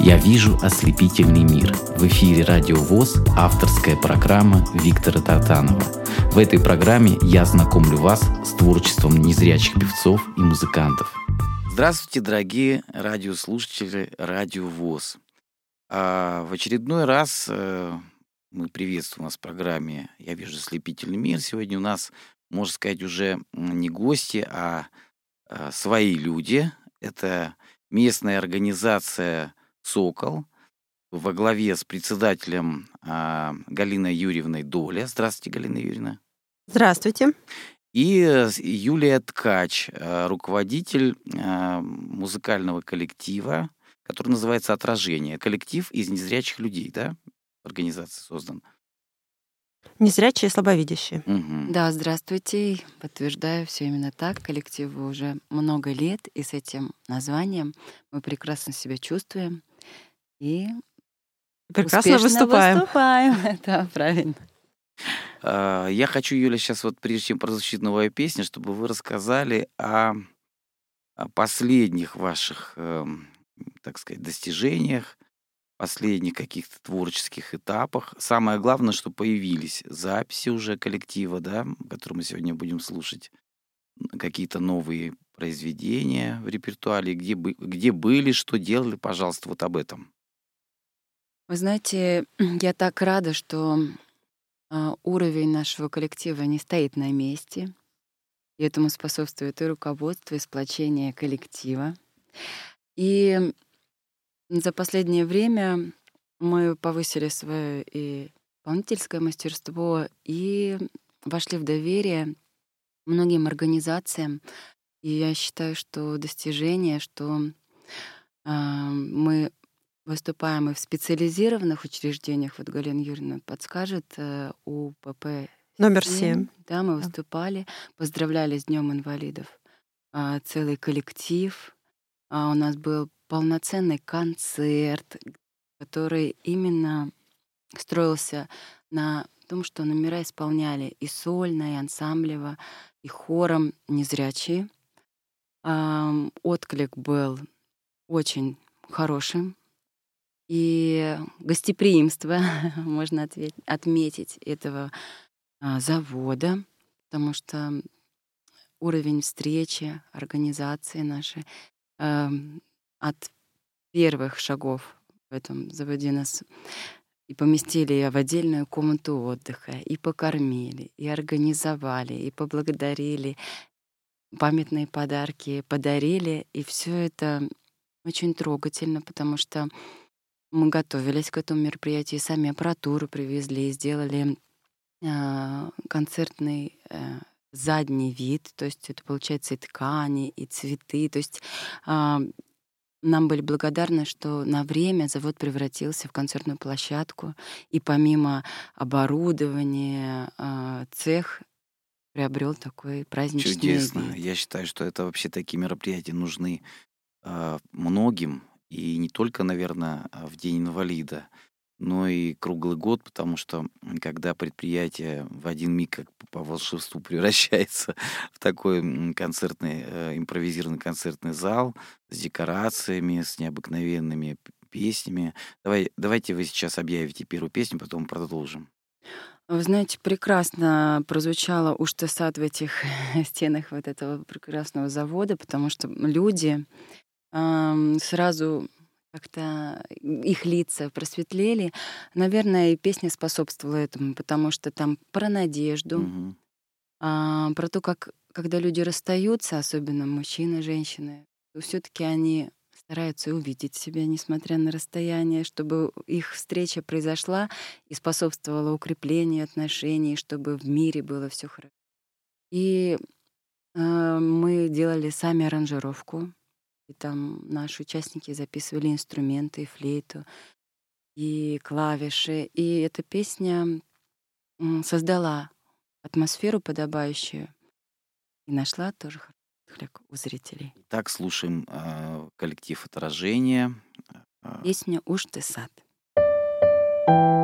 Я вижу ослепительный мир. В эфире Радио ВОЗ авторская программа Виктора Татанова. В этой программе я знакомлю вас с творчеством незрячих певцов и музыкантов. Здравствуйте, дорогие радиослушатели Радио ВОЗ. А в очередной раз э, мы приветствуем вас в программе «Я вижу ослепительный мир». Сегодня у нас, можно сказать, уже не гости, а, а свои люди. Это местная организация «Сокол» во главе с председателем а, Галиной Юрьевной Доля. Здравствуйте, Галина Юрьевна. Здравствуйте. И э, Юлия Ткач, э, руководитель а, музыкального коллектива, который называется «Отражение». Коллектив из незрячих людей, да? Организация создан. Незрячие и слабовидящие. Угу. Да, здравствуйте. Подтверждаю, все именно так. Коллективу уже много лет, и с этим названием мы прекрасно себя чувствуем и прекрасно выступаем. выступаем. Да, правильно. А, я хочу, Юля, сейчас вот прежде чем прозвучит новая песня, чтобы вы рассказали о, о последних ваших, э, так сказать, достижениях, последних каких-то творческих этапах. Самое главное, что появились записи уже коллектива, да, которые мы сегодня будем слушать, какие-то новые произведения в репертуаре, где, где были, что делали, пожалуйста, вот об этом. Вы знаете, я так рада, что э, уровень нашего коллектива не стоит на месте. И этому способствует и руководство, и сплочение коллектива. И за последнее время мы повысили свое и исполнительское мастерство и вошли в доверие многим организациям. И я считаю, что достижение, что э, мы выступаем и в специализированных учреждениях, вот Галина Юрьевна подскажет, э, у ПП Номер семь. Да, мы выступали, поздравляли с Днем инвалидов. Э, целый коллектив. А у нас был полноценный концерт, который именно строился на том, что номера исполняли и сольно, и ансамблево, и хором незрячие. Отклик был очень хорошим. И гостеприимство, можно отметить, этого а, завода, потому что уровень встречи, организации нашей от первых шагов в этом заводе нас и поместили в отдельную комнату отдыха, и покормили, и организовали, и поблагодарили, памятные подарки подарили, и все это очень трогательно, потому что мы готовились к этому мероприятию, сами аппаратуру привезли, сделали э, концертный э, задний вид, то есть это получается и ткани, и цветы, то есть э, нам были благодарны, что на время завод превратился в концертную площадку, и помимо оборудования а, цех приобрел такой праздничный Чудесно. вид. Я считаю, что это вообще такие мероприятия нужны э, многим, и не только, наверное, в День инвалида, но и круглый год, потому что когда предприятие в один миг как по волшебству превращается в такой концертный, э, импровизированный концертный зал с декорациями, с необыкновенными песнями. Давай, давайте вы сейчас объявите первую песню, потом продолжим. Вы знаете, прекрасно прозвучало уж в этих стенах вот этого прекрасного завода, потому что люди сразу как-то их лица просветлели. Наверное, и песня способствовала этому, потому что там про надежду, угу. а, про то, как когда люди расстаются, особенно мужчины, женщины, то все-таки они стараются увидеть себя, несмотря на расстояние, чтобы их встреча произошла и способствовала укреплению отношений, чтобы в мире было все хорошо. И э, мы делали сами аранжировку и там наши участники записывали инструменты, и флейту, и клавиши. И эта песня создала атмосферу подобающую и нашла тоже отклик у зрителей. Так слушаем э, коллектив отражения. Песня «Уж ты сад». ты сад,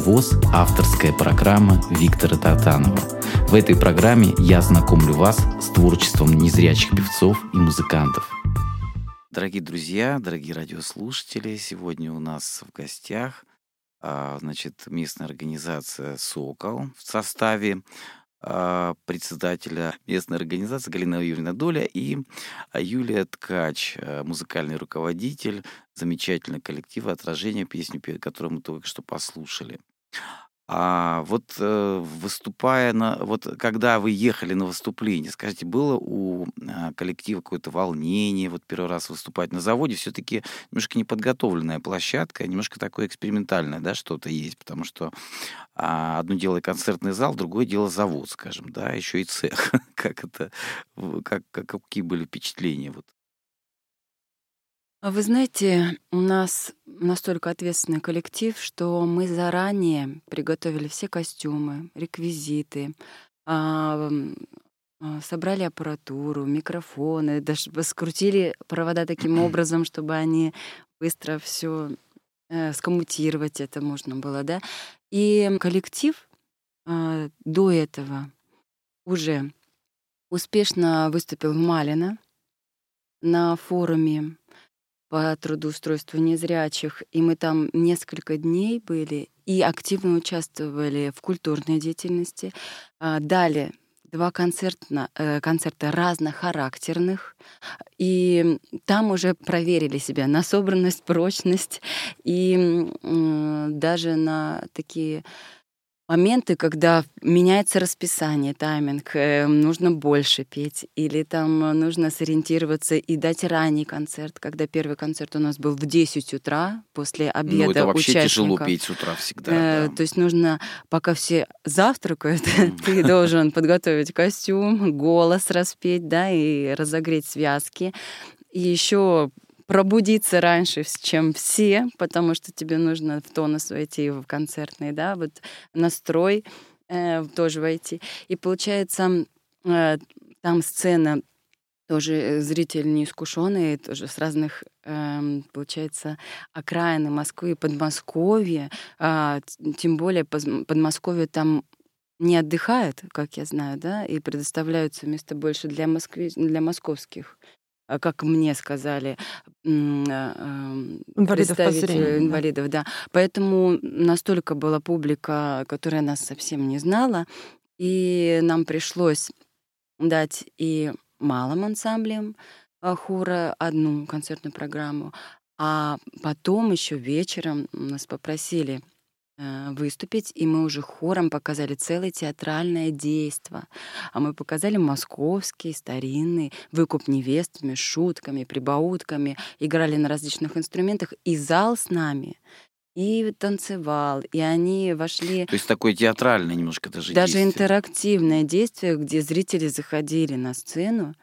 ВОЗ» авторская программа Виктора Татанова. В этой программе я знакомлю вас с творчеством незрячих певцов и музыкантов. Дорогие друзья, дорогие радиослушатели, сегодня у нас в гостях а, значит, местная организация «Сокол» в составе а, председателя местной организации Галина Юрьевна Доля и а, Юлия Ткач, музыкальный руководитель замечательного коллектива «Отражение», песню, которую мы только что послушали. А вот э, выступая на, вот когда вы ехали на выступление, скажите, было у а, коллектива какое-то волнение, вот первый раз выступать на заводе, все-таки немножко неподготовленная площадка, немножко такое экспериментальное, да, что-то есть, потому что а, одно дело концертный зал, другое дело завод, скажем, да, еще и цех. как это, как, как какие были впечатления вот вы знаете, у нас настолько ответственный коллектив, что мы заранее приготовили все костюмы, реквизиты, а, а, собрали аппаратуру, микрофоны, даже скрутили провода таким образом, чтобы они быстро все э, скоммутировать это можно было, да. И коллектив э, до этого уже успешно выступил в Малино на форуме по трудоустройству незрячих, и мы там несколько дней были и активно участвовали в культурной деятельности. А, дали два концерта, э, концерта разнохарактерных, и там уже проверили себя на собранность, прочность, и даже на такие моменты, когда меняется расписание, тайминг, э, нужно больше петь, или там нужно сориентироваться и дать ранний концерт, когда первый концерт у нас был в 10 утра после обеда Ну, это вообще участников. тяжело петь с утра всегда. Э, да. То есть нужно, пока все завтракают, ты должен подготовить костюм, голос распеть, да, и разогреть связки. И еще пробудиться раньше, чем все, потому что тебе нужно в тонус войти в концертный, да, вот настрой э, тоже войти. И получается, э, там сцена тоже э, зритель неискушенный, тоже с разных, э, получается, окраины Москвы Подмосковья. Э, тем более Подмосковье там не отдыхает, как я знаю, да, и предоставляются места больше для, Москвы, для московских а, как мне сказали, а, инвалидов по зрению, инвалидов, да. да. Поэтому настолько была публика, которая нас совсем не знала, и нам пришлось дать и малым ансамблем а, хора одну концертную программу, а потом еще вечером нас попросили Э, выступить, и мы уже хором показали целое театральное действо. А мы показали московский, старинный, выкуп невестами, шутками, прибаутками, играли на различных инструментах, и зал с нами и танцевал, и они вошли... То есть такое театральное немножко даже Даже действие. интерактивное действие, где зрители заходили на сцену,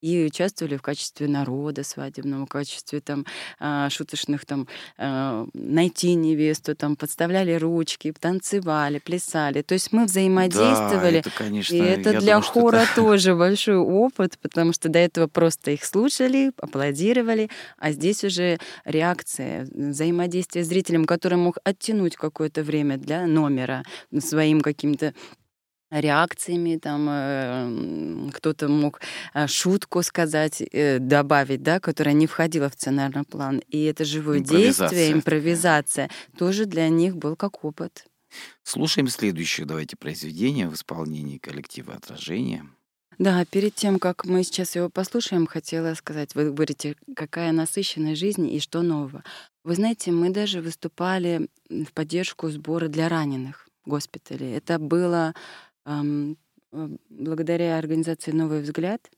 и участвовали в качестве народа свадебного, в качестве там а, шуточных там а, найти невесту, там подставляли ручки, танцевали, плясали. То есть мы взаимодействовали. Да, это, конечно, и это для думаю, хора это... тоже большой опыт, потому что до этого просто их слушали, аплодировали, а здесь уже реакция, взаимодействие с зрителем, который мог оттянуть какое-то время для номера своим каким-то реакциями, там э, кто-то мог э, шутку сказать, э, добавить, да, которая не входила в сценарный план. И это живое действие, импровизация, тоже для них был как опыт. Слушаем следующее, давайте, произведение в исполнении коллектива «Отражение». Да, перед тем, как мы сейчас его послушаем, хотела сказать, вы говорите, какая насыщенная жизнь и что нового. Вы знаете, мы даже выступали в поддержку сбора для раненых госпитале. Это было благодаря организации «Новый взгляд».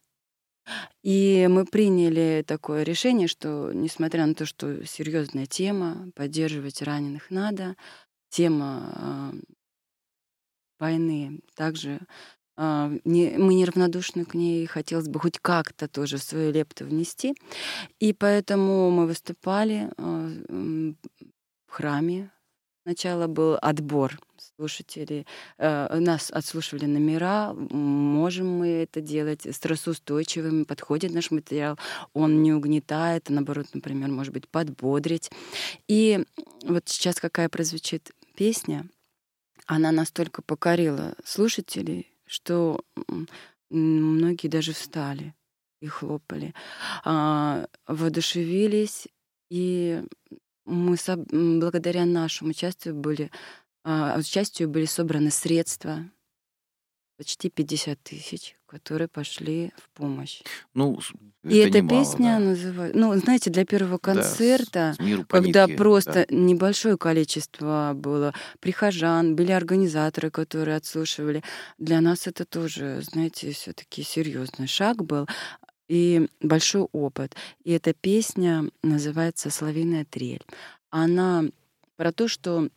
И мы приняли такое решение, что, несмотря на то, что серьезная тема, поддерживать раненых надо, тема войны также не, мы неравнодушны к ней, хотелось бы хоть как-то тоже свою лепту внести. И поэтому мы выступали в храме. Сначала был отбор слушателей. Э, нас отслушивали номера, можем мы это делать, стрессоустойчивыми, подходит наш материал, он не угнетает, а наоборот, например, может быть, подбодрить. И вот сейчас какая прозвучит песня, она настолько покорила слушателей, что многие даже встали и хлопали, а, воодушевились, и мы благодаря нашему участию были а, участию были собраны средства, почти 50 тысяч, которые пошли в помощь. Ну, и эта немало, песня да. называется, ну, знаете, для первого концерта, да, когда паники, просто да. небольшое количество было прихожан, были организаторы, которые отслушивали, для нас это тоже, знаете, все-таки серьезный шаг был и большой опыт. И эта песня называется "Соловиная трель". Она про то, что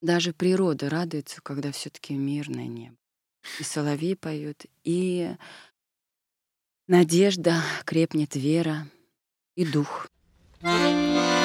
даже природа радуется, когда все-таки мирное небо. И соловьи поют, и надежда, крепнет вера и дух. Соловьиная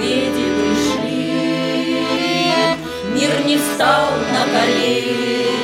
Мы победе пришли, мир не встал на колени,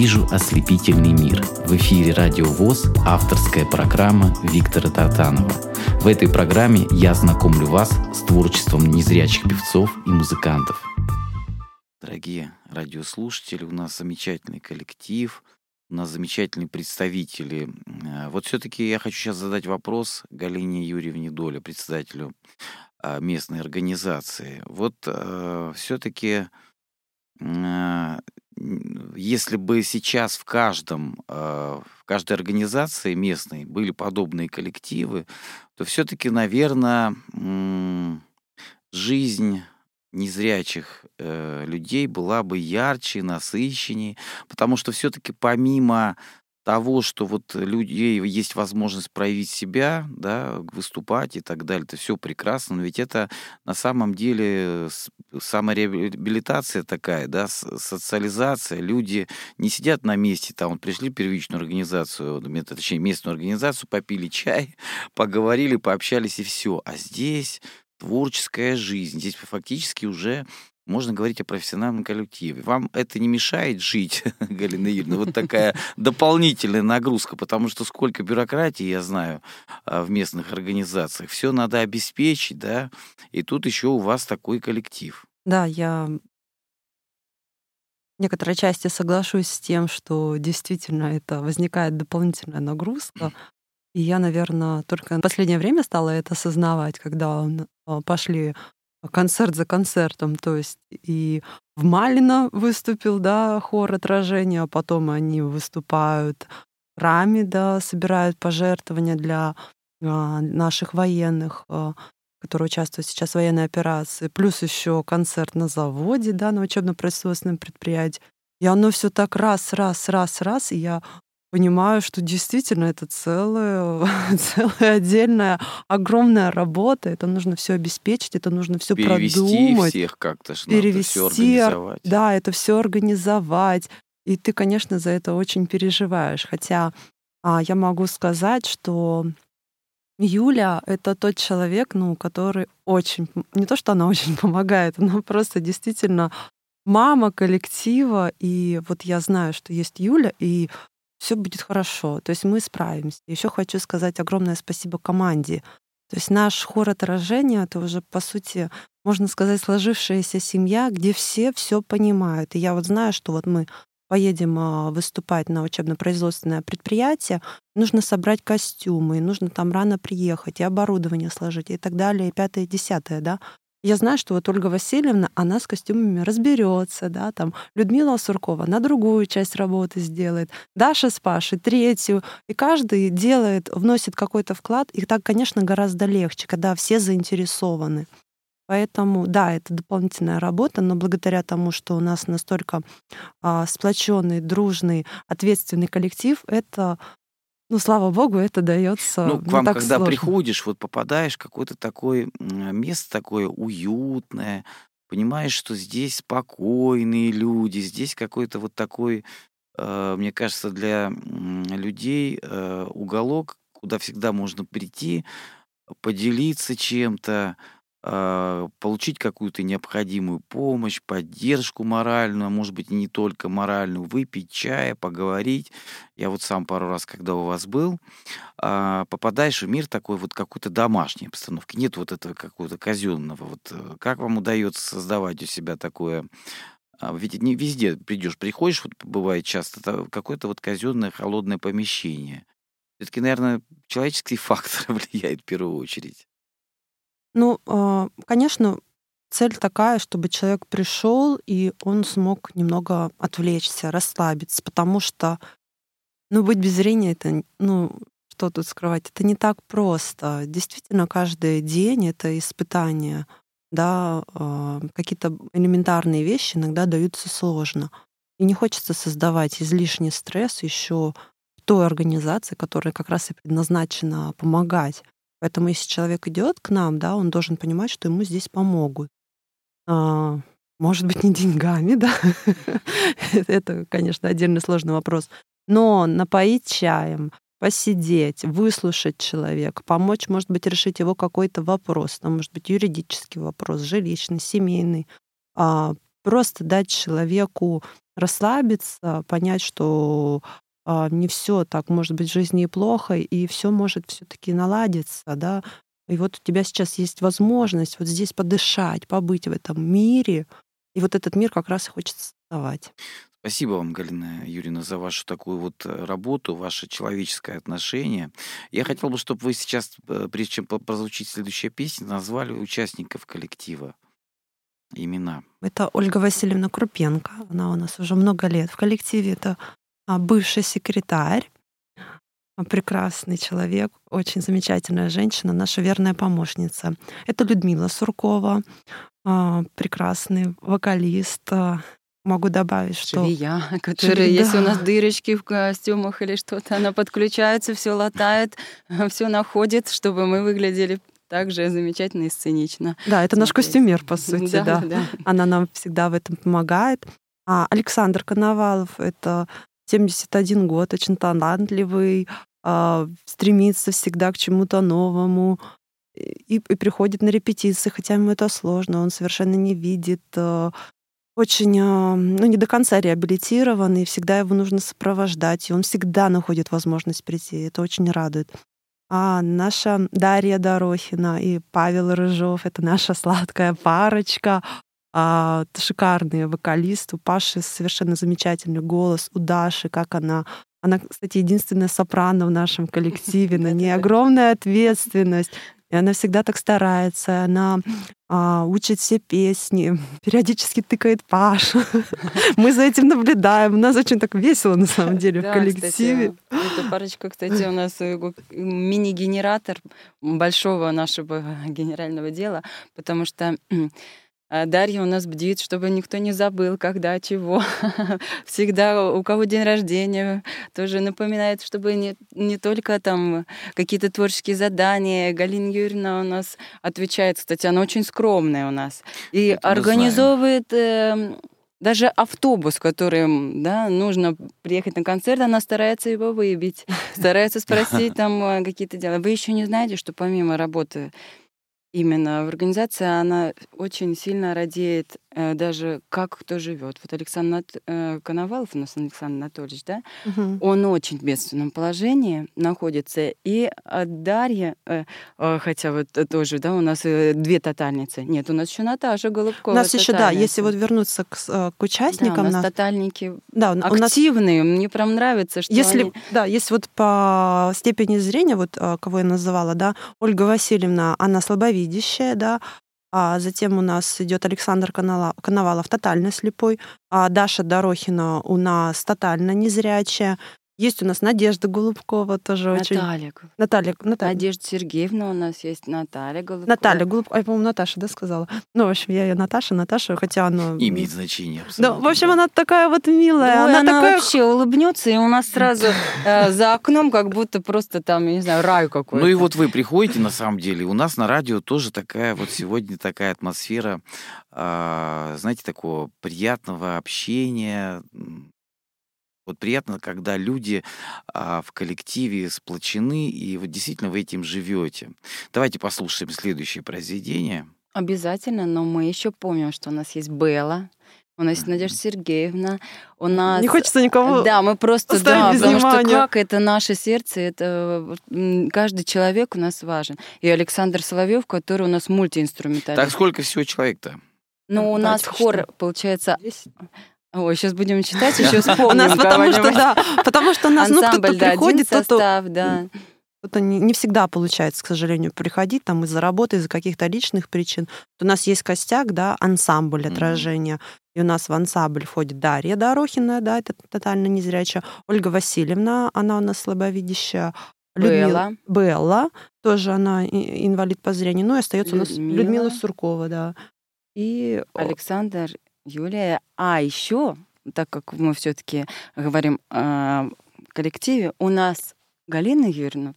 вижу ослепительный мир». В эфире «Радио ВОЗ» авторская программа Виктора Тартанова. В этой программе я знакомлю вас с творчеством незрячих певцов и музыкантов. Дорогие радиослушатели, у нас замечательный коллектив, у нас замечательные представители. Э, вот все-таки я хочу сейчас задать вопрос Галине Юрьевне Доле, председателю а, местной организации. Вот э, все-таки э, если бы сейчас в каждом, э, в каждой организации местной были подобные коллективы, то все-таки, наверное, жизнь незрячих э, людей была бы ярче, насыщеннее, потому что все-таки помимо того, что вот людей есть возможность проявить себя, да, выступать и так далее, это все прекрасно, но ведь это на самом деле самореабилитация такая, да, социализация. Люди не сидят на месте, там вот пришли в первичную организацию, точнее местную организацию, попили чай, поговорили, пообщались и все. А здесь творческая жизнь, здесь фактически уже можно говорить о профессиональном коллективе. Вам это не мешает жить, Галина Юрьевна? Вот такая дополнительная нагрузка, потому что сколько бюрократии, я знаю, а, в местных организациях. Все надо обеспечить, да, и тут еще у вас такой коллектив. Да, я в некоторой части соглашусь с тем, что действительно это возникает дополнительная нагрузка. И я, наверное, только в последнее время стала это осознавать, когда а, пошли концерт за концертом, то есть и в Малино выступил, да, хор отражения, а потом они выступают в Раме, да, собирают пожертвования для а, наших военных, а, которые участвуют сейчас в военной операции, плюс еще концерт на заводе, да, на учебно-производственном предприятии. И оно все так раз, раз, раз, раз, и я понимаю, что действительно это целая, целая отдельная огромная работа. Это нужно все обеспечить, это нужно все продумать. всех как-то, перевести, все организовать. Да, это все организовать. И ты, конечно, за это очень переживаешь. Хотя а, я могу сказать, что Юля — это тот человек, ну, который очень... Не то, что она очень помогает, она просто действительно мама коллектива. И вот я знаю, что есть Юля, и все будет хорошо, то есть мы справимся. Еще хочу сказать огромное спасибо команде. То есть наш хор отражения — это уже, по сути, можно сказать, сложившаяся семья, где все все понимают. И я вот знаю, что вот мы поедем а, выступать на учебно-производственное предприятие, нужно собрать костюмы, нужно там рано приехать, и оборудование сложить, и так далее, и пятое, и десятое, да. Я знаю, что вот Ольга Васильевна, она с костюмами разберется, да, там Людмила Суркова на другую часть работы сделает, Даша с Пашей третью, и каждый делает, вносит какой-то вклад, и так, конечно, гораздо легче, когда все заинтересованы. Поэтому, да, это дополнительная работа, но благодаря тому, что у нас настолько а, сплоченный, дружный, ответственный коллектив, это ну, слава богу, это дается. Ну, к вам, когда сложно. приходишь, вот попадаешь в какое-то такое место такое уютное, понимаешь, что здесь спокойные люди, здесь какой-то вот такой, э, мне кажется, для людей э, уголок, куда всегда можно прийти, поделиться чем-то, получить какую-то необходимую помощь, поддержку моральную, а может быть, не только моральную, выпить чая, поговорить. Я вот сам пару раз, когда у вас был, а, попадаешь в мир такой вот какой-то домашней обстановки. Нет вот этого какого-то казенного. Вот э, как вам удается создавать у себя такое ведь не везде придешь, приходишь, вот бывает часто, какое-то вот казенное холодное помещение. Все-таки, наверное, человеческий фактор влияет в первую очередь. Ну, а, конечно, цель такая, чтобы человек пришел и он смог немного отвлечься, расслабиться, потому что, ну, быть без зрения это, ну, что тут скрывать, это не так просто. Действительно, каждый день это испытание, да, а, какие-то элементарные вещи иногда даются сложно. И не хочется создавать излишний стресс еще той организации, которая как раз и предназначена помогать. Поэтому если человек идет к нам, да, он должен понимать, что ему здесь помогут. А, может быть, не деньгами, да. Это, конечно, отдельный сложный вопрос. Но напоить чаем, посидеть, выслушать человека, помочь, может быть, решить его какой-то вопрос, там, может быть, юридический вопрос, жилищный, семейный, а, просто дать человеку расслабиться, понять, что не все так может быть в жизни и плохо, и все может все-таки наладиться, да. И вот у тебя сейчас есть возможность вот здесь подышать, побыть в этом мире, и вот этот мир как раз и хочется создавать. Спасибо вам, Галина Юрьевна, за вашу такую вот э, работу, ваше человеческое отношение. Я хотел бы, чтобы вы сейчас, э, прежде чем прозвучить следующая песня, назвали участников коллектива имена. Это Ольга Васильевна Крупенко. Она у нас уже много лет в коллективе. Это а, бывший секретарь, а, прекрасный человек, очень замечательная женщина, наша верная помощница. Это Людмила Суркова, а, прекрасный вокалист, Могу добавить, что... Швея, которая, если у нас дырочки в костюмах или что-то, она подключается, все латает, все находит, чтобы мы выглядели так же замечательно и сценично. Да, это наш костюмер, по сути, да, да. да. Она нам всегда в этом помогает. А Александр Коновалов — это 71 год, очень талантливый, а, стремится всегда к чему-то новому, и, и приходит на репетиции, хотя ему это сложно, он совершенно не видит а, очень, а, ну, не до конца реабилитирован, и всегда его нужно сопровождать, и он всегда находит возможность прийти. Это очень радует. А наша Дарья Дорохина и Павел Рыжов — это наша сладкая парочка. А, шикарные вокалисты. У Паши совершенно замечательный голос. У Даши, как она она, кстати, единственная сопрано в нашем коллективе, на ней огромная ответственность. И она всегда так старается, она а, учит все песни, периодически тыкает Пашу. Мы за этим наблюдаем. У нас очень так весело, на самом деле, в коллективе. Эта парочка, кстати, у нас э, мини-генератор большого нашего генерального дела, потому что Дарья у нас бдит, чтобы никто не забыл, когда, чего. Всегда у кого день рождения тоже напоминает, чтобы не, не только там какие-то творческие задания. Галина Юрьевна у нас отвечает, кстати, она очень скромная у нас. И Это организовывает э, даже автобус, которым да, нужно приехать на концерт, она старается его выбить, старается спросить там э, какие-то дела. Вы еще не знаете, что помимо работы именно в организации, она очень сильно радеет даже как кто живет. Вот Александр Нат... э, Коновалов, у нас Александр Анатольевич, да, угу. он очень в бедственном положении находится. И Дарья, э, э, хотя вот тоже, да, у нас э, две тотальницы. Нет, у нас еще Наташа Голубкова. У нас еще, да, если вот вернуться к, э, к участникам. Да, у нас на... тотальники да, активные. Нас... Мне прям нравится, что если, они... Да, если вот по степени зрения, вот э, кого я называла, да, Ольга Васильевна, она слабовидящая, да, а затем у нас идет Александр Коновалов, тотально слепой, а Даша Дорохина у нас тотально незрячая, есть у нас Надежда Голубкова тоже Наталья. очень. Наталья. Наталья. Наталья. Надежда Сергеевна у нас есть, Наталья Голубкова. Наталья Голубкова. Я, по-моему, Наташа, да, сказала. Ну, в общем, я ее Наташа, Наташа, хотя она... Имеет значение. Да, в общем, она такая вот милая. Ну, она, она такая... вообще улыбнется, и у нас сразу э, за окном как будто просто там, я не знаю, рай какой-то. Ну и вот вы приходите, на самом деле, у нас на радио тоже такая вот сегодня такая атмосфера, а, знаете, такого приятного общения, вот приятно, когда люди а, в коллективе сплочены, и вот действительно вы этим живете. Давайте послушаем следующее произведение. Обязательно, но мы еще помним, что у нас есть Белла, у нас есть Надежда Сергеевна, у нас... Не хочется никого Да, мы просто, да, потому внимания. что как это наше сердце, это каждый человек у нас важен. И Александр Соловьев, который у нас мультиинструментальный. Так сколько всего человек-то? Ну, у нас хор, получается, Ой, сейчас будем читать, еще вспомним. У нас потому что, да, потому что у нас, ну, кто-то приходит, состав, да. Это не, не всегда получается, к сожалению, приходить там из-за работы, из-за каких-то личных причин. у нас есть костяк, да, ансамбль отражения. Mm-hmm. И у нас в ансамбль входит Дарья Дорохина, да, это тотально незрячая. Ольга Васильевна, она у нас слабовидящая. Людмила, Белла, тоже она инвалид по зрению. Ну и остается Людмила. у нас Людмила Суркова, да. И Александр Юлия. А еще, так как мы все-таки говорим о коллективе, у нас Галина Юрьевна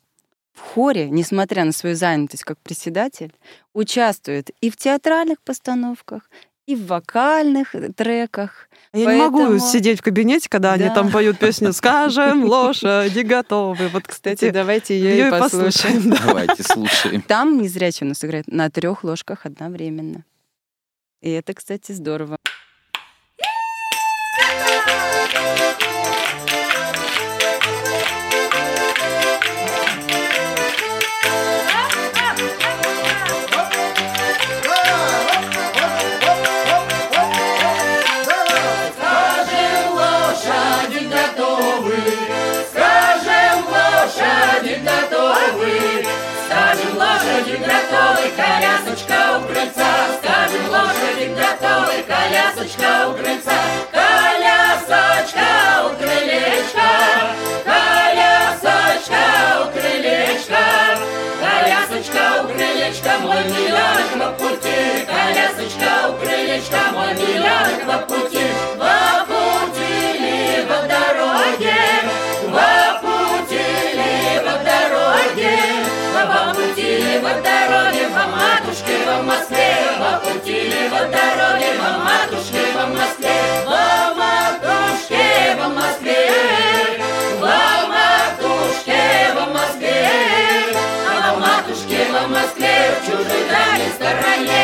в хоре, несмотря на свою занятость как председатель, участвует и в театральных постановках, и в вокальных треках. А я Поэтому... не могу сидеть в кабинете, когда да. они там поют песню «Скажем, лошади готовы». Вот, кстати, давайте ее и послушаем. Давайте слушаем. Там незрячий у нас играет на трех ложках одновременно. И это, кстати, здорово. Москве, по по дороге, по матушке во Москве, по матушке во Москве, по матушке во Москве, а по матушке во Москве, в чужой дальней стороне,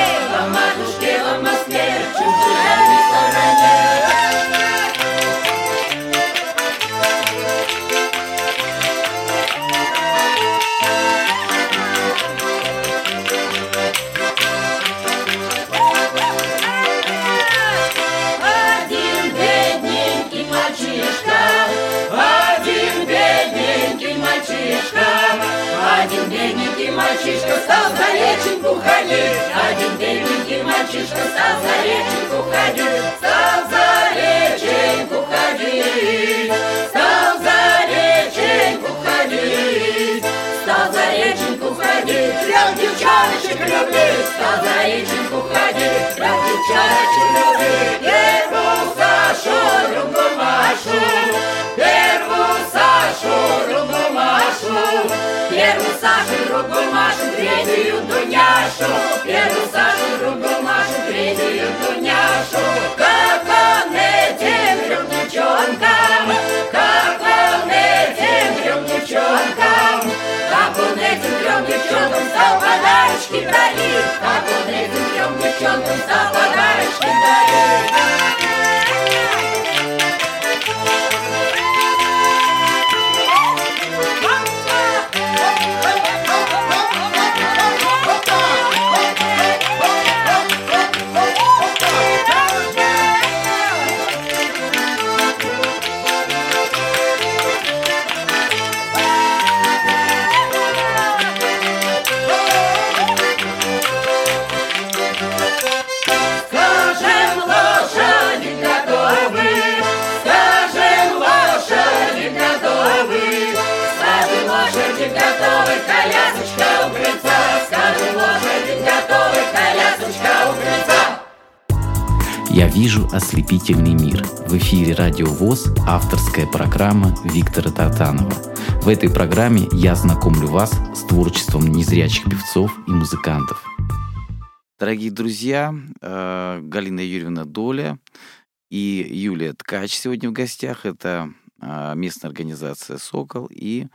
мальчишка стал за реченьку ходить, один бедненький мальчишка стал за реченьку ходить, стал за реченьку ходить, стал за реченьку ходить, стал за реченьку ходить, прям девчоночек любить, стал за реченьку ходить, прям девчоночек любить, Машу, первую Сашу, другу Машу, третью Дуняшу, первую Сашу, другу Машу, третью Дуняшу, как он этим трем девчонкам, как он этим трем девчонкам, как он этим трем девчонкам стал подарочки дарить, как он этим трем девчонкам стал подарочки дарить. Я вижу ослепительный мир. В эфире Радио ВОЗ авторская программа Виктора Татанова. В этой программе я знакомлю вас с творчеством незрячих певцов и музыкантов. Дорогие друзья, э, Галина Юрьевна Доля и Юлия Ткач сегодня в гостях. Это э, местная организация «Сокол». И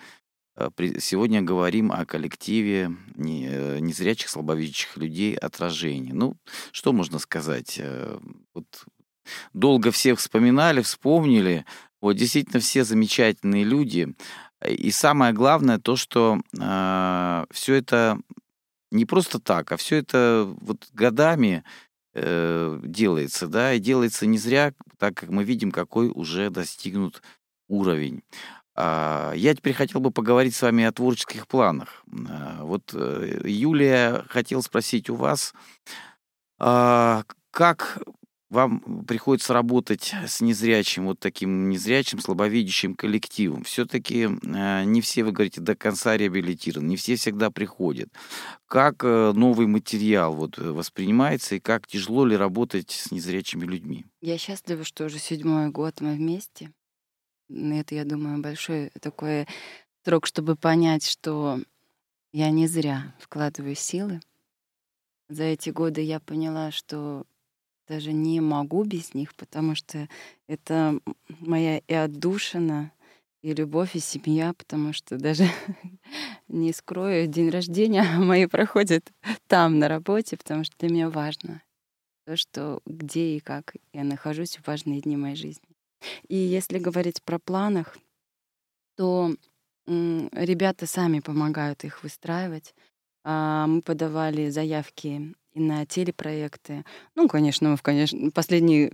сегодня говорим о коллективе э, незрячих, слабовидящих людей «Отражение». Ну, что можно сказать? Э, Вот долго всех вспоминали, вспомнили. Вот действительно все замечательные люди. И самое главное то, что все это не просто так, а все это вот годами э, делается, да, и делается не зря, так как мы видим, какой уже достигнут уровень. А, Я теперь хотел бы поговорить с вами о творческих планах. А, Вот э, Юлия хотел спросить у вас, а, как вам приходится работать с незрячим, вот таким незрячим, слабовидящим коллективом. Все-таки не все, вы говорите, до конца реабилитированы, не все всегда приходят. Как э, новый материал вот э, воспринимается и как тяжело ли работать с незрячими людьми? Я счастлива, что уже седьмой год мы вместе. Это, я думаю, большой такой срок, чтобы понять, что я не зря вкладываю силы. За эти годы я поняла, что даже не могу без них, потому что это моя и отдушина, и любовь, и семья, потому что даже не скрою, день рождения мои проходят там, на работе, потому что для меня важно то, что где и как я нахожусь в важные дни моей жизни. И если говорить про планах, то ребята сами помогают их выстраивать. А, Мы подавали заявки и на телепроекты. Ну, конечно, мы в конечно, последний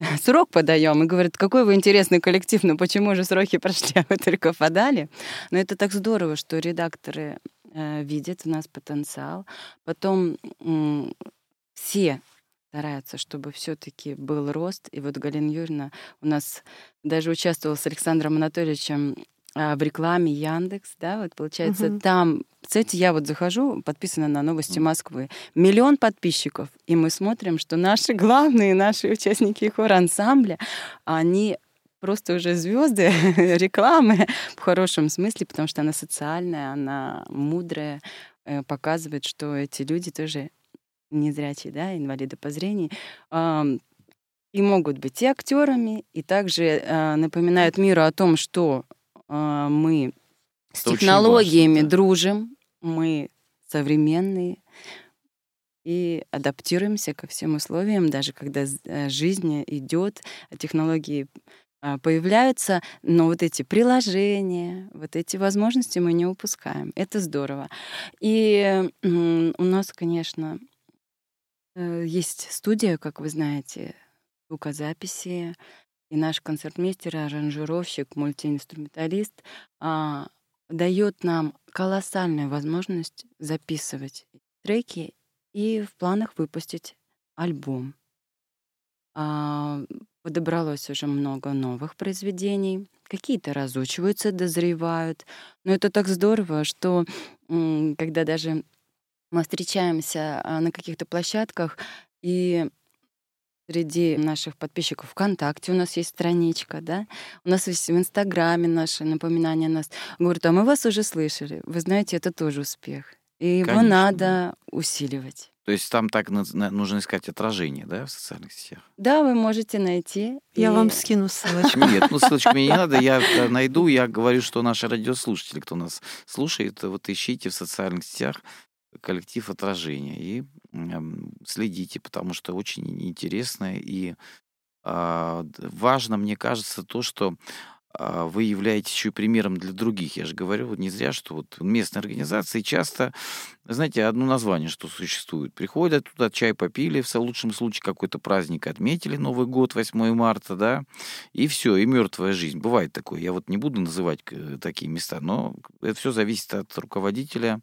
срок подаем и говорят, какой вы интересный коллектив, но почему же сроки прошли, а вы только подали? Но это так здорово, что редакторы э, видят в нас потенциал. Потом м, все стараются, чтобы все-таки был рост. И вот Галина Юрьевна у нас даже участвовала с Александром Анатольевичем а, в рекламе Яндекс, да, вот получается угу. там, кстати, я вот захожу, подписана на новости Москвы, миллион подписчиков, и мы смотрим, что наши главные, наши участники хора ансамбля, они просто уже звезды рекламы в хорошем смысле, потому что она социальная, она мудрая, э, показывает, что эти люди тоже незрячие, да, инвалиды по зрению, и могут быть и актерами, и также а, напоминают миру о том, что а, мы с Это технологиями важно, да. дружим, мы современные и адаптируемся ко всем условиям, даже когда э, жизнь идет, а технологии появляются, но вот эти приложения, вот эти возможности мы не упускаем. Это здорово. И у нас, конечно, есть студия, как вы знаете, звукозаписи, и наш концертмейстер, аранжировщик, мультиинструменталист а, дает нам колоссальную возможность записывать треки и в планах выпустить альбом. А, подобралось уже много новых произведений. Какие-то разучиваются, дозревают. Но это так здорово, что когда даже мы встречаемся а, на каких-то площадках, и среди наших подписчиков ВКонтакте у нас есть страничка, да, у нас есть в Инстаграме наши напоминания о нас. Говорят, а мы вас уже слышали. Вы знаете, это тоже успех. И его Конечно, надо да. усиливать. То есть там так нужно искать отражение, да, в социальных сетях? Да, вы можете найти. Я и... вам скину ссылочку. Нет, ну ссылочку мне не надо, я найду, я говорю, что наши радиослушатели, кто нас слушает, вот ищите в социальных сетях коллектив отражения и следите, потому что очень интересно и а, важно, мне кажется, то, что а, вы являетесь еще примером для других. Я же говорю, вот не зря, что вот местные организации часто, знаете, одно название, что существует. Приходят туда, чай попили, в лучшем случае какой-то праздник отметили, Новый год, 8 марта, да, и все, и мертвая жизнь. Бывает такое. Я вот не буду называть э, такие места, но это все зависит от руководителя,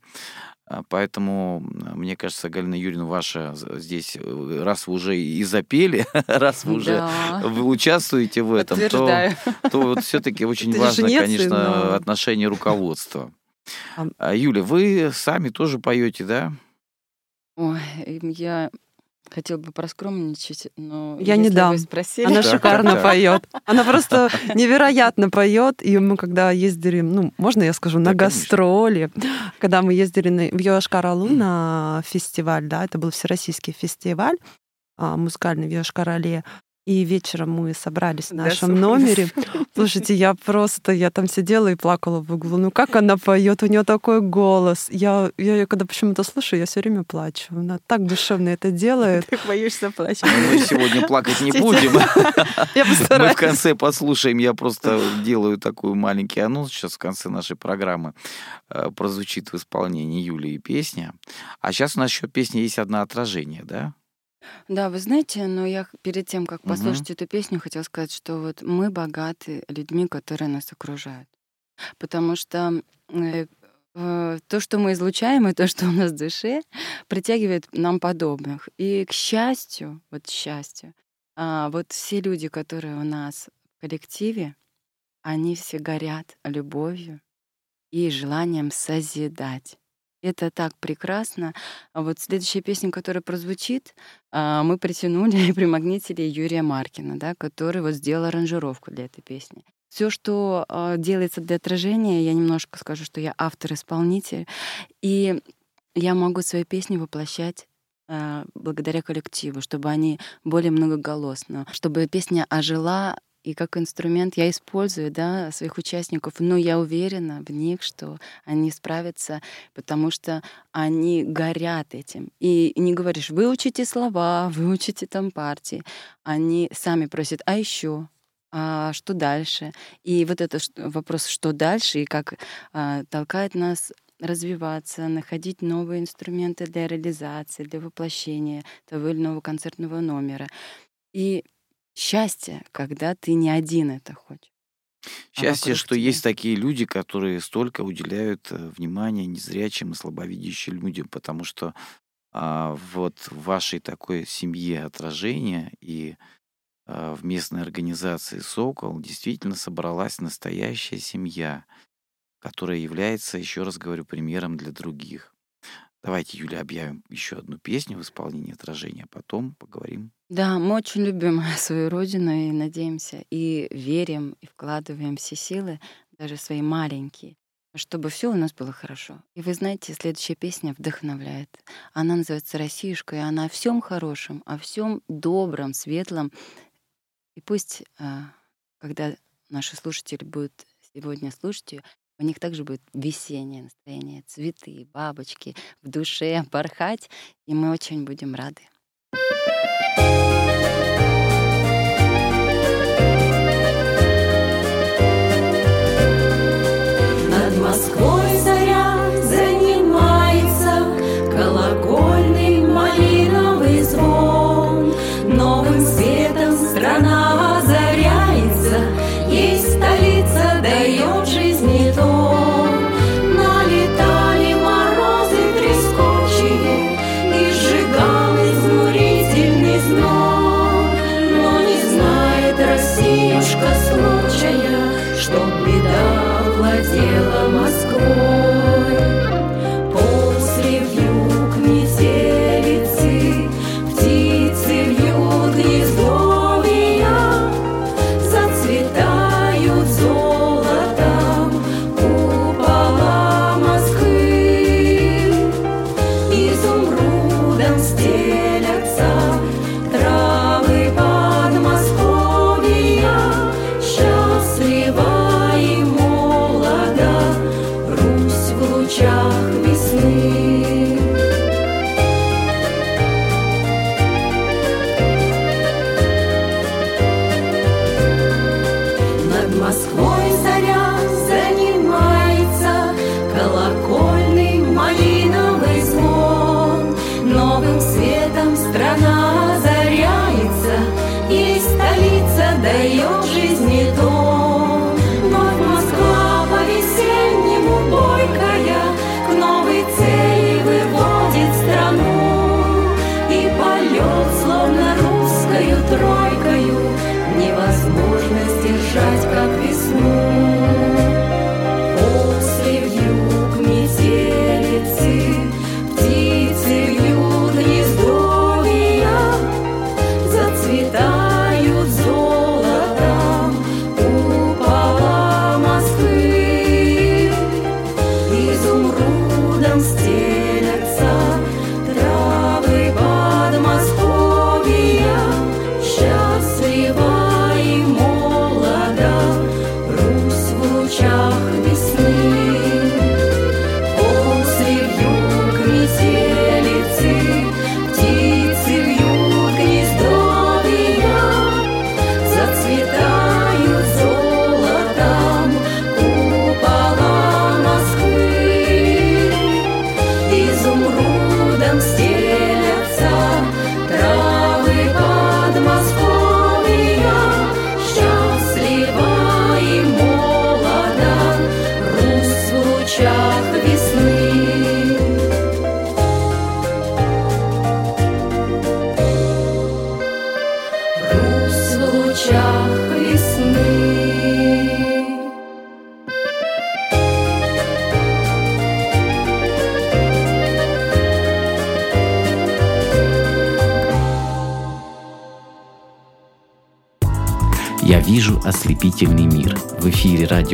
Поэтому, мне кажется, Галина Юрьевна, ваша здесь, э, раз вы уже и запели, раз вы уже да. вы участвуете в этом, то, то вот все-таки очень Это важно, конечно, но... отношение руководства. А... Юля, вы сами тоже поете, да? Ой, я Хотел бы проскромничать, но я не дам. Спросили... Она шикарно поет. Она просто невероятно поет. И мы когда ездили, ну, можно я скажу, на гастроли, когда мы ездили в Йошкар-Олу на фестиваль, да, это был всероссийский фестиваль а, музыкальный в Йошкар-Оле, и вечером мы собрались в нашем да, номере. Слушайте, я просто, я там сидела и плакала в углу. Ну как она поет, у нее такой голос. Я, я ее когда почему-то слушаю, я все время плачу. Она так душевно это делает. Ты боишься плачать. Мы сегодня плакать не будем. Я постараюсь. Мы в конце послушаем. Я просто делаю такой маленький анонс. Сейчас в конце нашей программы э, прозвучит в исполнении Юлии песня. А сейчас у нас еще песня есть одна отражение, да? Да, вы знаете, но я перед тем, как послушать эту песню, хотела сказать, что вот мы богаты людьми, которые нас окружают. Потому что э, э, то, что мы излучаем, и то, что у нас в душе, притягивает нам подобных. И к счастью, вот к счастью, а, вот все люди, которые у нас в коллективе, они все горят любовью и желанием созидать. Это так прекрасно. А вот следующая песня, которая прозвучит, а, мы притянули и примагнитили Юрия Маркина, да, который вот сделал аранжировку для этой песни. Все, что а, делается для отражения, я немножко скажу, что я автор-исполнитель, и я могу свои песни воплощать благодаря коллективу, чтобы они более многоголосно, чтобы песня ожила и как инструмент я использую да, своих участников, но я уверена в них, что они справятся, потому что они горят этим. И не говоришь, выучите слова, выучите там партии. Они сами просят, а еще, а что дальше? И вот этот вопрос, что дальше, и как а, толкает нас развиваться, находить новые инструменты для реализации, для воплощения того или иного концертного номера. И счастье, когда ты не один это хочешь. А счастье, что тебя. есть такие люди, которые столько уделяют э, внимания незрячим и слабовидящим людям, потому что а, вот в вашей такой семье отражения и э, в местной организации «Сокол» действительно собралась настоящая семья, которая является, еще раз говорю, примером для других. Давайте, Юля, объявим еще одну песню в исполнении отражения, а потом поговорим. Да, мы очень любим свою родину и надеемся, и верим, и вкладываем все силы, даже свои маленькие, чтобы все у нас было хорошо. И вы знаете, следующая песня вдохновляет. Она называется «Россиюшка», и она о всем хорошем, о всем добром, светлом. И пусть, а, когда наши слушатели будут сегодня слушать ее, у них также будет весеннее настроение, цветы, бабочки, в душе порхать, и мы очень будем рады. Над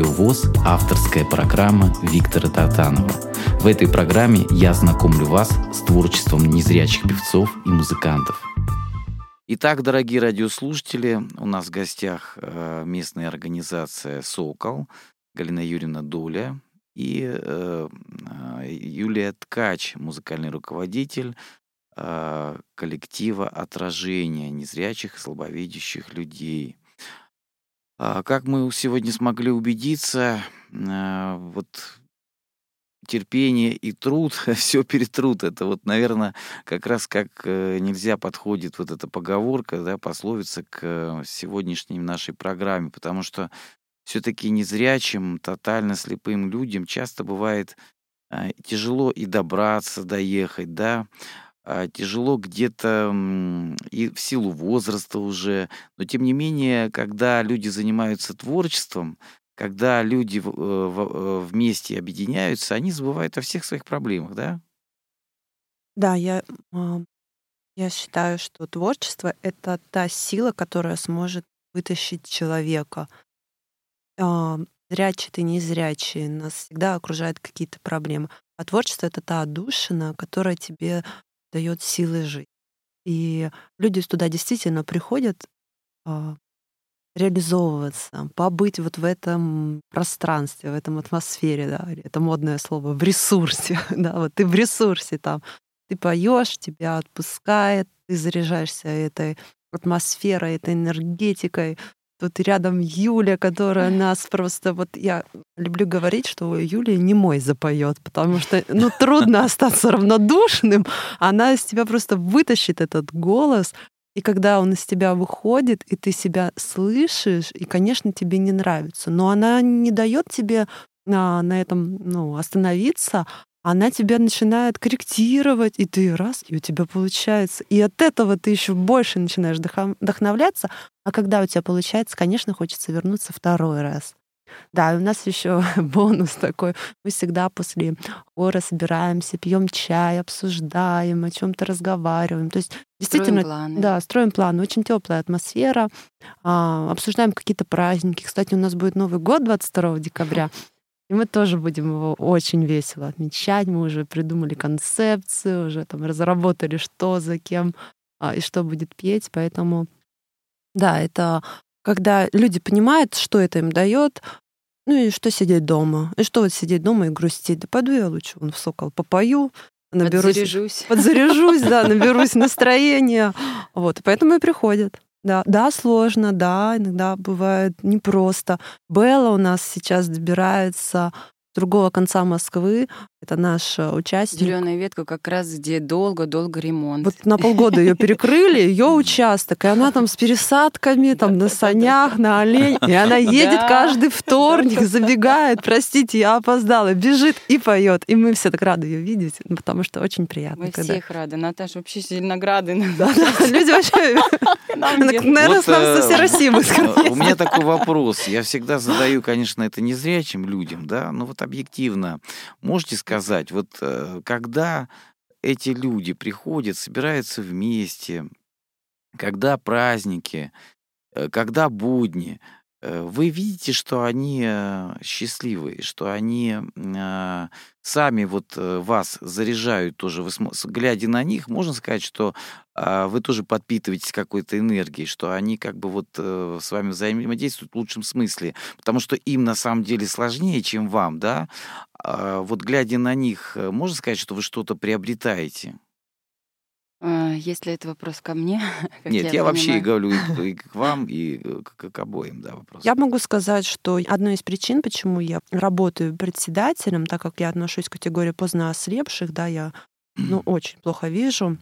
Радио ВОЗ авторская программа Виктора Татанова. В этой программе я знакомлю вас с творчеством незрячих певцов и музыкантов. Итак, дорогие радиослушатели, у нас в гостях э, местная организация «Сокол», Галина Юрьевна Доля и э, э, Юлия Ткач, музыкальный руководитель коллектива «Отражение» незрячих и слабовидящих людей. А, Как мы сегодня смогли убедиться, э, вот терпение и труд, все перетрут. Это вот, наверное, как раз как э, нельзя подходит вот эта поговорка, да, пословица к э, сегодняшней нашей программе, потому что все-таки незрячим, тотально слепым людям часто бывает тяжело и добраться, доехать, да, а, тяжело где-то и в силу возраста уже. Но тем не менее, когда люди занимаются творчеством, когда люди в- э, в- э, вместе объединяются, они забывают о всех своих проблемах, да? Да, я, а, я считаю, что творчество— это та сила, которая сможет вытащить человека. А, Зрячий ты, незрячий, нас всегда окружают какие-то проблемы. А творчество— это та отдушина, которая тебе дает силы жить. И люди туда действительно приходят а, реализовываться, побыть вот в этом пространстве, в этом атмосфере, да, это модное слово, в ресурсе, да, вот ты в ресурсе там, ты поешь, тебя отпускает, ты заряжаешься этой атмосферой, этой энергетикой, Тут рядом Юля, которая нас просто... Вот я люблю говорить, что Юлия не мой запоет, потому что ну, трудно остаться равнодушным. Она из тебя просто вытащит этот голос. И когда он из тебя выходит, и ты себя слышишь, и, конечно, тебе не нравится, но она не дает тебе на, на этом ну, остановиться, она тебя начинает корректировать, и ты раз, и у тебя получается. И от этого ты еще больше начинаешь вдохновляться. А когда у тебя получается, конечно, хочется вернуться второй раз. Да, и у нас еще бонус такой. Мы всегда после хора собираемся, пьем чай, обсуждаем, о чем-то разговариваем. То есть действительно, строим планы. да, строим планы. Очень теплая атмосфера. А, обсуждаем какие-то праздники. Кстати, у нас будет Новый год 22 декабря. И мы тоже будем его очень весело отмечать. Мы уже придумали концепцию, уже там разработали, что за кем а, и что будет петь. Поэтому, да, это когда люди понимают, что это им дает, ну и что сидеть дома. И что вот сидеть дома и грустить. Да пойду я лучше вон в сокол попою, наберусь, подзаряжусь, подзаряжусь да, наберусь настроения. Вот, поэтому и приходят. Да, да, сложно, да, иногда бывает непросто. Белла у нас сейчас добирается с другого конца Москвы. Это наш э, участник. Зеленая ветка как раз где долго-долго ремонт. Вот на полгода ее перекрыли, ее участок, и она там с пересадками, там на санях, на олень, и она едет каждый вторник, забегает, простите, я опоздала, бежит и поет, и мы все так рады ее видеть, ну, потому что очень приятно. Мы когда... всех рады, Наташа вообще да, люди вообще, наверное, с нам со всей России У меня такой вопрос, я всегда задаю, конечно, это незрячим людям, да, но вот объективно, можете сказать, сказать, вот э, когда эти люди приходят, собираются вместе, когда праздники, э, когда будни, вы видите, что они счастливые, что они сами вот вас заряжают тоже. Вы, глядя на них, можно сказать, что а, вы тоже подпитываетесь какой-то энергией, что они как бы вот с вами взаимодействуют в лучшем смысле, потому что им на самом деле сложнее, чем вам, да, а, вот глядя на них, э, можно сказать, что вы что-то приобретаете? А, если это вопрос ко мне? Нет, я, я вообще говорю и к вам, и к, к обоим, да, вопрос. Я могу сказать, что одной из причин, почему я работаю председателем, так как я отношусь к категории поздно ослепших, да, я ну, очень плохо вижу,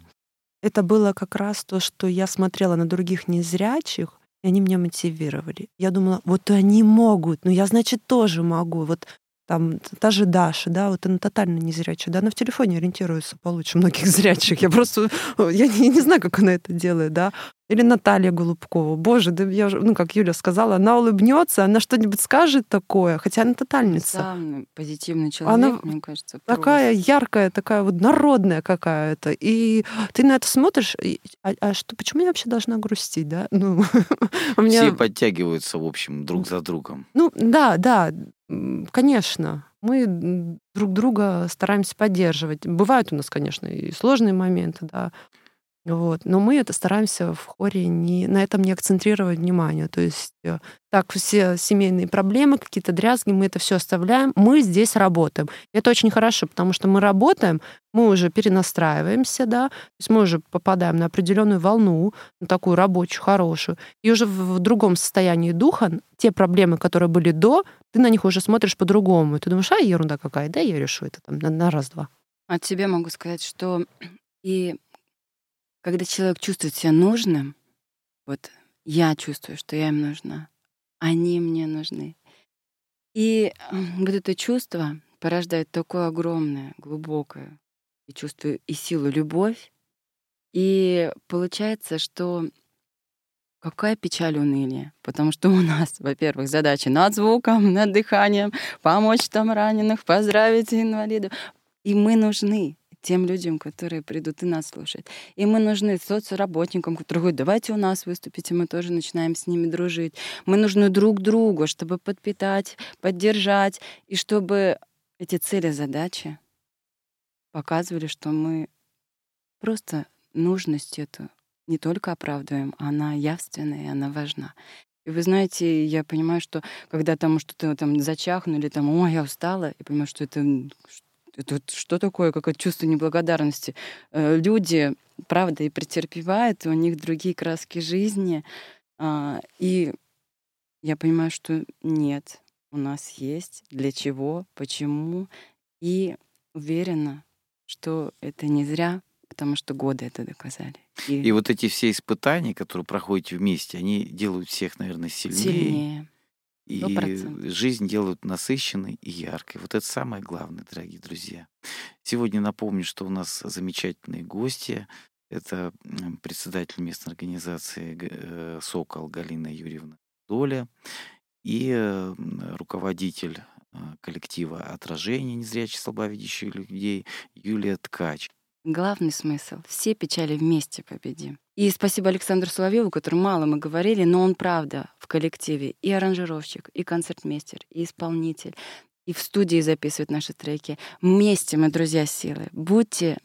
это было как раз то, что я смотрела на других незрячих, и они меня мотивировали. Я думала, вот они могут, ну я, значит, тоже могу. Вот там та же Даша, да, вот она тотально незрячая, да, она в телефоне ориентируется получше многих зрячих. Я просто, я не, не знаю, как она это делает, да. Или Наталья Голубкова. Боже, да я же, ну, как Юля сказала, она улыбнется, она что-нибудь скажет такое, хотя она тотальница. Самый позитивный человек, она мне кажется. Такая просто. яркая, такая вот народная какая-то. И ты на это смотришь, и, а, а что, почему я вообще должна грустить, да? Ну, меня... Все подтягиваются, в общем, друг за другом. Ну, да, да, конечно. Мы друг друга стараемся поддерживать. Бывают у нас, конечно, и сложные моменты, да. Вот. Но мы это стараемся в хоре не, на этом не акцентрировать внимание. То есть э, так все семейные проблемы, какие-то дрязги, мы это все оставляем, мы здесь работаем. Это очень хорошо, потому что мы работаем, мы уже перенастраиваемся, да, то есть мы уже попадаем на определенную волну, на такую рабочую, хорошую, и уже в, в другом состоянии духа те проблемы, которые были до, ты на них уже смотришь по-другому. Ты думаешь, а ерунда какая, да, я решу это там на, на раз-два. От себя могу сказать, что и когда человек чувствует себя нужным, вот я чувствую, что я им нужна, они мне нужны. И вот это чувство порождает такое огромное, глубокое, я чувствую и силу любовь, И получается, что Какая печаль унылие, потому что у нас, во-первых, задачи над звуком, над дыханием, помочь там раненых, поздравить инвалидов. И мы нужны тем людям, которые придут и нас слушать. И мы нужны соцработникам, которые говорят, давайте у нас выступите, мы тоже начинаем с ними дружить. Мы нужны друг другу, чтобы подпитать, поддержать, и чтобы эти цели, задачи показывали, что мы просто нужность эту не только оправдываем, она явственная, и она важна. И вы знаете, я понимаю, что когда там что-то там зачахнули, там, ой, я устала, я понимаю, что это, это что такое, какое чувство неблагодарности. Э, люди, правда, и претерпевают, и у них другие краски жизни. А, и я понимаю, что нет, у нас есть, для чего, почему. И уверена, что это не зря, потому что годы это доказали. И, и вот эти все испытания, которые проходите вместе, они делают всех, наверное, сильнее. Сильнее. 100%. И жизнь делают насыщенной и яркой. Вот это самое главное, дорогие друзья. Сегодня напомню, что у нас замечательные гости. Это председатель местной организации э, «Сокол» Галина Юрьевна Доля и э, руководитель э, коллектива «Отражение незрячих слабовидящих людей» Юлия Ткач. Главный смысл — все печали вместе победим. И спасибо Александру Соловьеву, который мало мы говорили, но он правда в коллективе и аранжировщик, и концертмейстер, и исполнитель, и в студии записывает наши треки. Вместе мы, друзья, силы. Будьте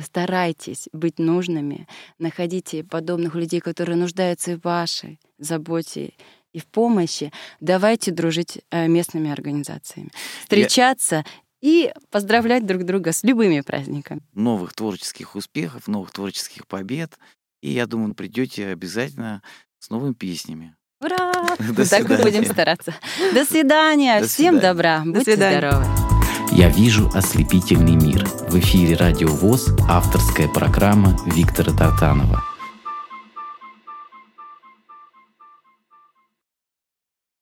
Старайтесь быть нужными, находите подобных людей, которые нуждаются в вашей заботе и в помощи. Давайте дружить э, местными организациями, встречаться и поздравлять друг друга с любыми праздниками. Новых творческих успехов, новых творческих побед. И я думаю, придете обязательно с новыми песнями. Ура! До так мы будем стараться. До свидания. До Всем свидания. добра. До Будьте свидания. здоровы. Я вижу ослепительный мир. В эфире Радио ВОЗ авторская программа Виктора Тартанова.